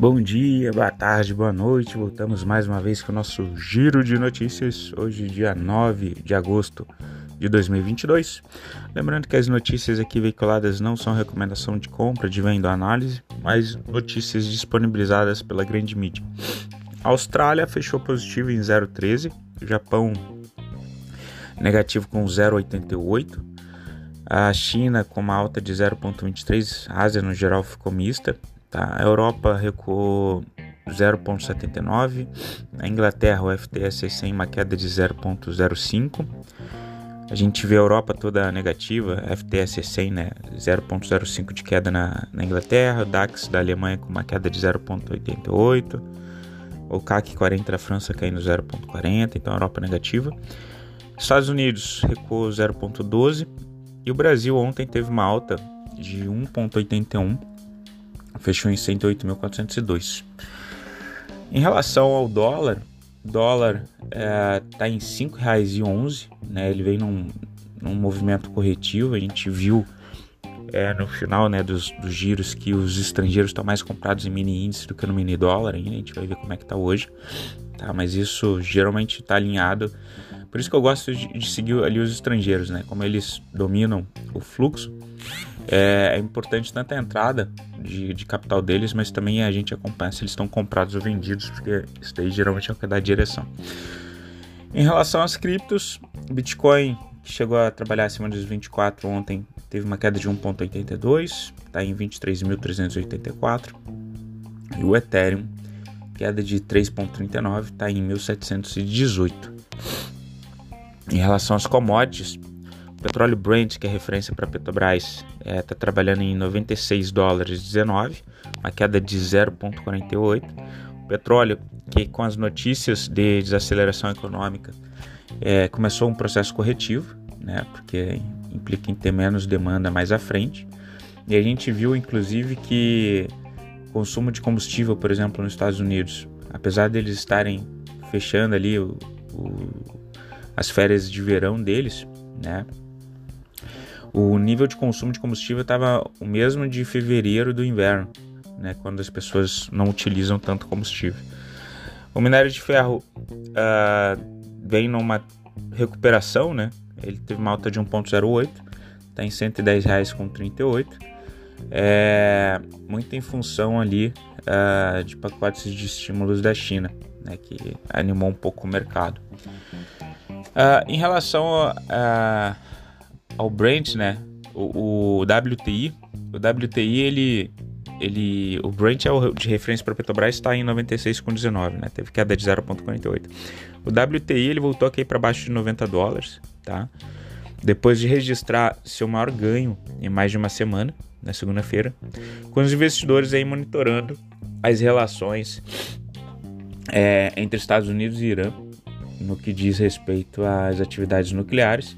Bom dia, boa tarde, boa noite. Voltamos mais uma vez com o nosso giro de notícias. Hoje, dia 9 de agosto de 2022. Lembrando que as notícias aqui veiculadas não são recomendação de compra, de venda ou análise, mas notícias disponibilizadas pela grande mídia. A Austrália fechou positivo em 0,13, Japão negativo com 0,88, a China com uma alta de 0,23, a Ásia no geral ficou mista, Tá? A Europa recuou 0,79, a Inglaterra, o FTSE 100, uma queda de 0,05. A gente vê a Europa toda negativa, FTSE 100, né, 0,05 de queda na, na Inglaterra, o DAX da Alemanha com uma queda de 0,88, o CAC 40 da França caindo 0,40, então a Europa negativa. Estados Unidos recuou 0,12 e o Brasil ontem teve uma alta de 1,81 fechou em 108.402. Em relação ao dólar, dólar está é, em R$ 5,11, né? Ele vem num, num movimento corretivo, a gente viu é, no final né, dos, dos, giros que os estrangeiros estão mais comprados em mini índice do que no mini dólar ainda, a gente vai ver como é que está hoje, tá? Mas isso geralmente está alinhado, por isso que eu gosto de, de, seguir ali os estrangeiros, né? Como eles dominam o fluxo, é, é importante tanto a entrada de, de, capital deles, mas também a gente acompanha se eles estão comprados ou vendidos, porque isso daí geralmente é o que dá a direção. Em relação às criptos, Bitcoin, que chegou a trabalhar acima dos 24 ontem, teve uma queda de 1,82, está em 23.384. E o Ethereum, queda de 3,39, está em 1.718. Em relação às commodities, o petróleo Brent, que é referência para Petrobras, está é, tá trabalhando em 96 dólares 19, uma queda de 0,48. O petróleo, que com as notícias de desaceleração econômica, é, começou um processo corretivo, né, porque implica em ter menos demanda mais à frente. E a gente viu, inclusive, que o consumo de combustível, por exemplo, nos Estados Unidos, apesar deles estarem fechando ali o, o, as férias de verão deles, né, o nível de consumo de combustível estava o mesmo de fevereiro do inverno, né, quando as pessoas não utilizam tanto combustível. O minério de ferro uh, vem numa recuperação, né? Ele teve uma alta de 1,08, está em R$ 110,38. É, muito em função ali uh, de pacotes de estímulos da China, né, que animou um pouco o mercado. Uh, em relação a, ao Brent, né? O, o, WTI, o WTI ele, ele, o Brent é o de referência para Petrobras está em 96,19, né? Teve queda de 0,48. O WTI ele voltou aqui para baixo de 90 dólares, tá? Depois de registrar seu maior ganho em mais de uma semana, na segunda-feira, com os investidores aí monitorando as relações é, entre Estados Unidos e Irã no que diz respeito às atividades nucleares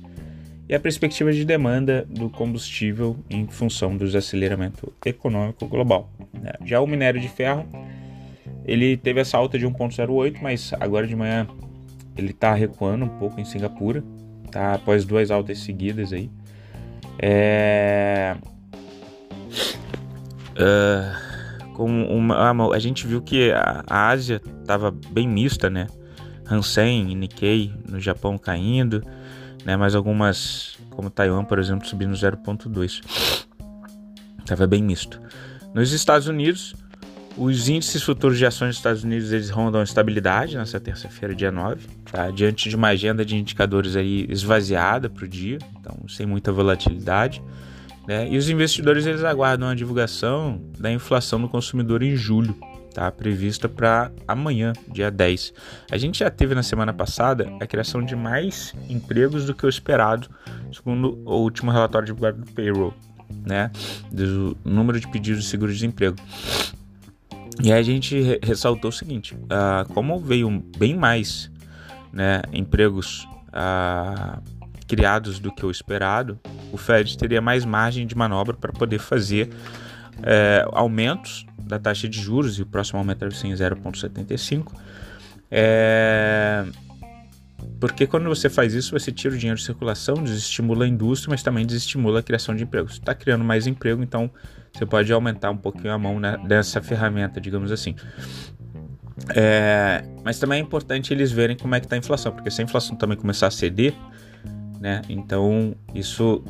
e a perspectiva de demanda do combustível em função do desaceleramento econômico global. Né? Já o minério de ferro, ele teve essa alta de 1,08, mas agora de manhã ele está recuando um pouco em Singapura, tá? após duas altas seguidas aí. É... Uh, com uma, a gente viu que a, a Ásia estava bem mista, né? Hansen e Nikkei no Japão caindo, né? Mas algumas, como Taiwan, por exemplo, subindo 0,2. Estava bem misto. Nos Estados Unidos, os índices futuros de ações dos Estados Unidos eles rondam estabilidade nessa terça-feira, dia 9, tá? diante de uma agenda de indicadores aí esvaziada para o dia, então sem muita volatilidade. Né? E os investidores eles aguardam a divulgação da inflação do consumidor em julho, tá prevista para amanhã, dia 10. A gente já teve na semana passada a criação de mais empregos do que o esperado, segundo o último relatório divulgado do payroll, né, do número de pedidos de seguro-desemprego. E aí a gente ressaltou o seguinte: uh, como veio bem mais né, empregos uh, criados do que o esperado, o Fed teria mais margem de manobra para poder fazer uh, aumentos da taxa de juros, e o próximo aumento deve ser em 0,75. É... porque quando você faz isso, você tira o dinheiro de circulação, desestimula a indústria, mas também desestimula a criação de empregos. Está criando mais emprego, então você pode aumentar um pouquinho a mão né, dessa ferramenta, digamos assim. É, mas também é importante eles verem como é que está a inflação, porque se a inflação também começar a ceder, né, então isso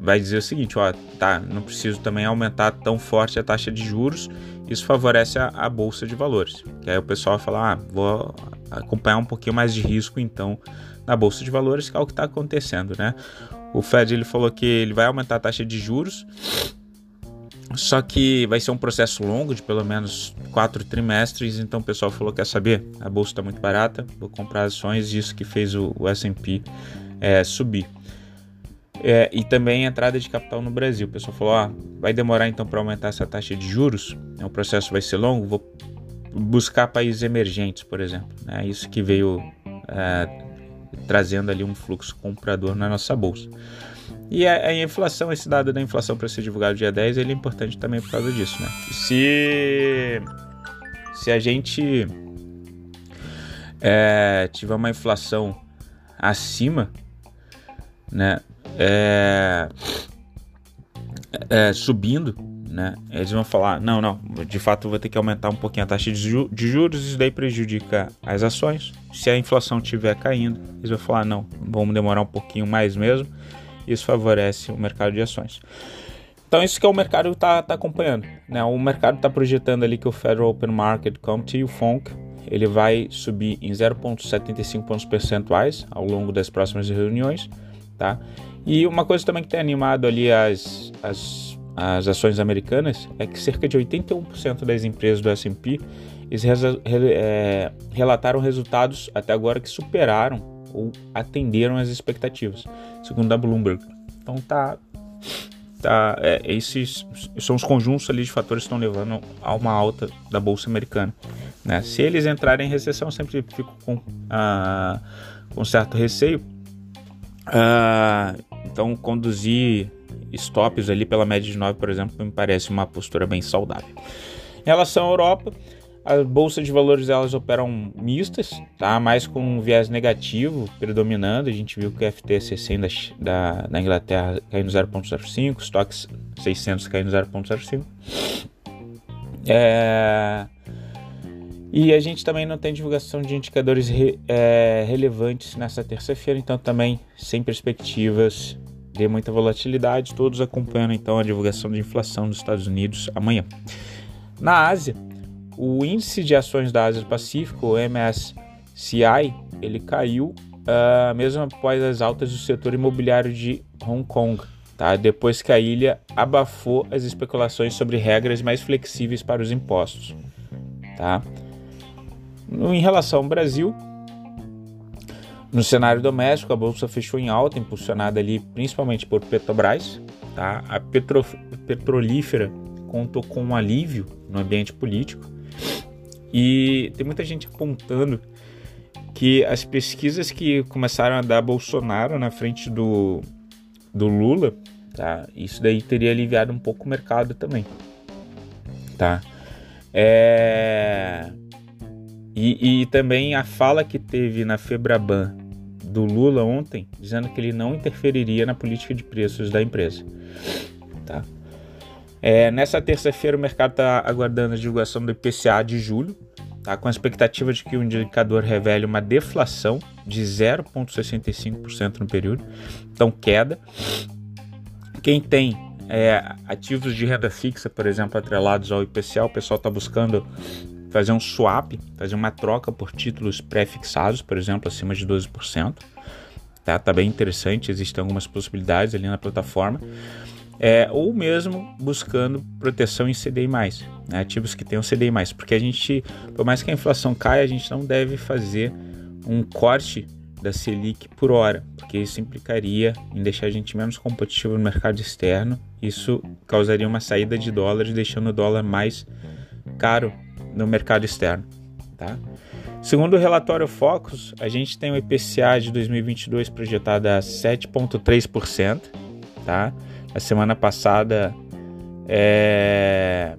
vai dizer o seguinte, ó, tá, não preciso também aumentar tão forte a taxa de juros, isso favorece a, a bolsa de valores. Que aí o pessoal vai falar, ah, vou acompanhar um pouquinho mais de risco então na bolsa de valores, que é o que está acontecendo, né? O Fed ele falou que ele vai aumentar a taxa de juros, só que vai ser um processo longo de pelo menos quatro trimestres. Então o pessoal falou: quer saber? A bolsa está muito barata, vou comprar ações. Isso que fez o, o SP é, subir. É, e também a entrada de capital no Brasil. O pessoal falou: ah, vai demorar então para aumentar essa taxa de juros, o é processo vai ser longo, vou buscar países emergentes, por exemplo. É isso que veio é, trazendo ali um fluxo comprador na nossa bolsa. E a, a inflação, esse dado da inflação para ser divulgado dia 10, ele é importante também por causa disso, né? Se, se a gente é, tiver uma inflação acima, né, é, é, subindo, né? Eles vão falar, não, não, de fato vou ter que aumentar um pouquinho a taxa de, de juros, isso daí prejudica as ações. Se a inflação estiver caindo, eles vão falar, não, vamos demorar um pouquinho mais mesmo. Isso favorece o mercado de ações. Então isso que é o mercado está tá acompanhando. Né? O mercado está projetando ali que o Federal Open Market Committee, o FONC, ele vai subir em 0,75 pontos percentuais ao longo das próximas reuniões, tá? E uma coisa também que tem animado ali as, as, as ações americanas é que cerca de 81% das empresas do S&P é, relataram resultados até agora que superaram ou atenderam as expectativas, segundo a Bloomberg. Então tá, tá é, esses são os conjuntos ali de fatores que estão levando a uma alta da bolsa americana. Né? Se eles entrarem em recessão, sempre fico com, ah, com certo receio. Ah, então, conduzir stops ali pela média de 9, por exemplo, me parece uma postura bem saudável. Em relação à Europa, as bolsas de valores elas operam mistas, tá? mais com um viés negativo predominando. A gente viu que o FTSE 100 da, da, da Inglaterra caindo 0,05, Stocks 600 caindo 0,05. É... E a gente também não tem divulgação de indicadores re, é, relevantes nessa terça-feira, então também sem perspectivas de muita volatilidade, todos acompanhando então a divulgação de inflação dos Estados Unidos amanhã. Na Ásia, o índice de ações da Ásia Pacífico, o MSCI, ele caiu uh, mesmo após as altas do setor imobiliário de Hong Kong, tá? depois que a ilha abafou as especulações sobre regras mais flexíveis para os impostos. Tá? Em relação ao Brasil, no cenário doméstico, a bolsa fechou em alta, impulsionada ali principalmente por Petrobras. Tá? A petro, petrolífera contou com um alívio no ambiente político e tem muita gente apontando que as pesquisas que começaram a dar Bolsonaro na frente do, do Lula, tá? Isso daí teria aliviado um pouco o mercado também, tá? É... E, e também a fala que teve na Febraban do Lula ontem, dizendo que ele não interferiria na política de preços da empresa, tá? É, nessa terça-feira, o mercado está aguardando a divulgação do IPCA de julho, tá? com a expectativa de que o indicador revele uma deflação de 0,65% no período, então queda. Quem tem é, ativos de renda fixa, por exemplo, atrelados ao IPCA, o pessoal está buscando fazer um swap, fazer uma troca por títulos pré-fixados, por exemplo, acima de 12%. Tá, tá bem interessante, existem algumas possibilidades ali na plataforma. É, ou mesmo buscando proteção em CDI+, né, ativos que tenham CDI+, porque a gente, por mais que a inflação caia, a gente não deve fazer um corte da Selic por hora, porque isso implicaria em deixar a gente menos competitivo no mercado externo, isso causaria uma saída de dólares, deixando o dólar mais caro no mercado externo, tá? Segundo o relatório Focus, a gente tem o IPCA de 2022 projetado a 7,3%, tá? A semana passada é...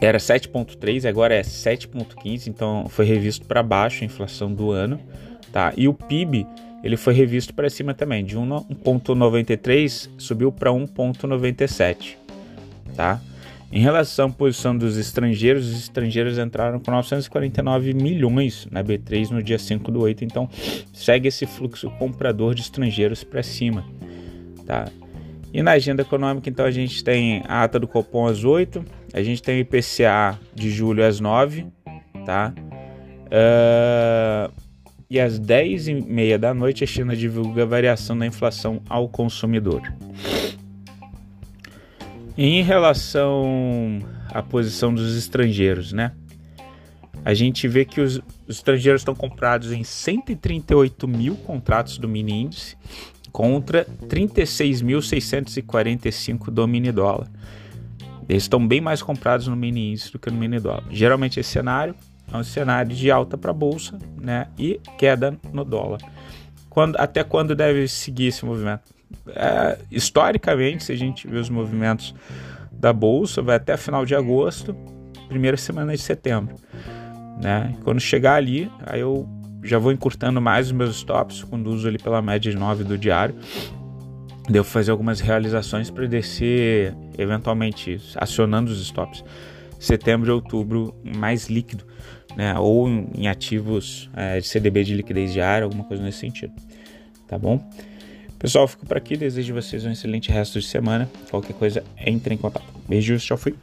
era 7,3, agora é 7,15, então foi revisto para baixo a inflação do ano. tá? E o PIB ele foi revisto para cima também, de 1.93 subiu para 1.97, tá? Em relação à posição dos estrangeiros, os estrangeiros entraram com 949 milhões na B3 no dia 5 do 8, então segue esse fluxo comprador de estrangeiros para cima, tá? E na agenda econômica, então, a gente tem a ata do Copom às 8, a gente tem o IPCA de julho às 9, tá? Uh, e às 10 e meia da noite a China divulga a variação da inflação ao consumidor. Em relação à posição dos estrangeiros, né? A gente vê que os, os estrangeiros estão comprados em 138 mil contratos do mini índice contra 36.645 do mini dólar. Eles estão bem mais comprados no mini índice do que no mini dólar. Geralmente esse cenário é um cenário de alta para a bolsa, né, e queda no dólar. Quando, até quando deve seguir esse movimento? É, historicamente, se a gente vê os movimentos da bolsa, vai até final de agosto, primeira semana de setembro, né? Quando chegar ali, aí eu já vou encurtando mais os meus stops, conduzo ali pela média de 9 do diário. Devo fazer algumas realizações para descer, eventualmente acionando os stops. Setembro e outubro mais líquido né? Ou em ativos é, de CDB de liquidez diária, alguma coisa nesse sentido. Tá bom? Pessoal, fico por aqui. Desejo vocês um excelente resto de semana. Qualquer coisa, entre em contato. Beijos, tchau, fui.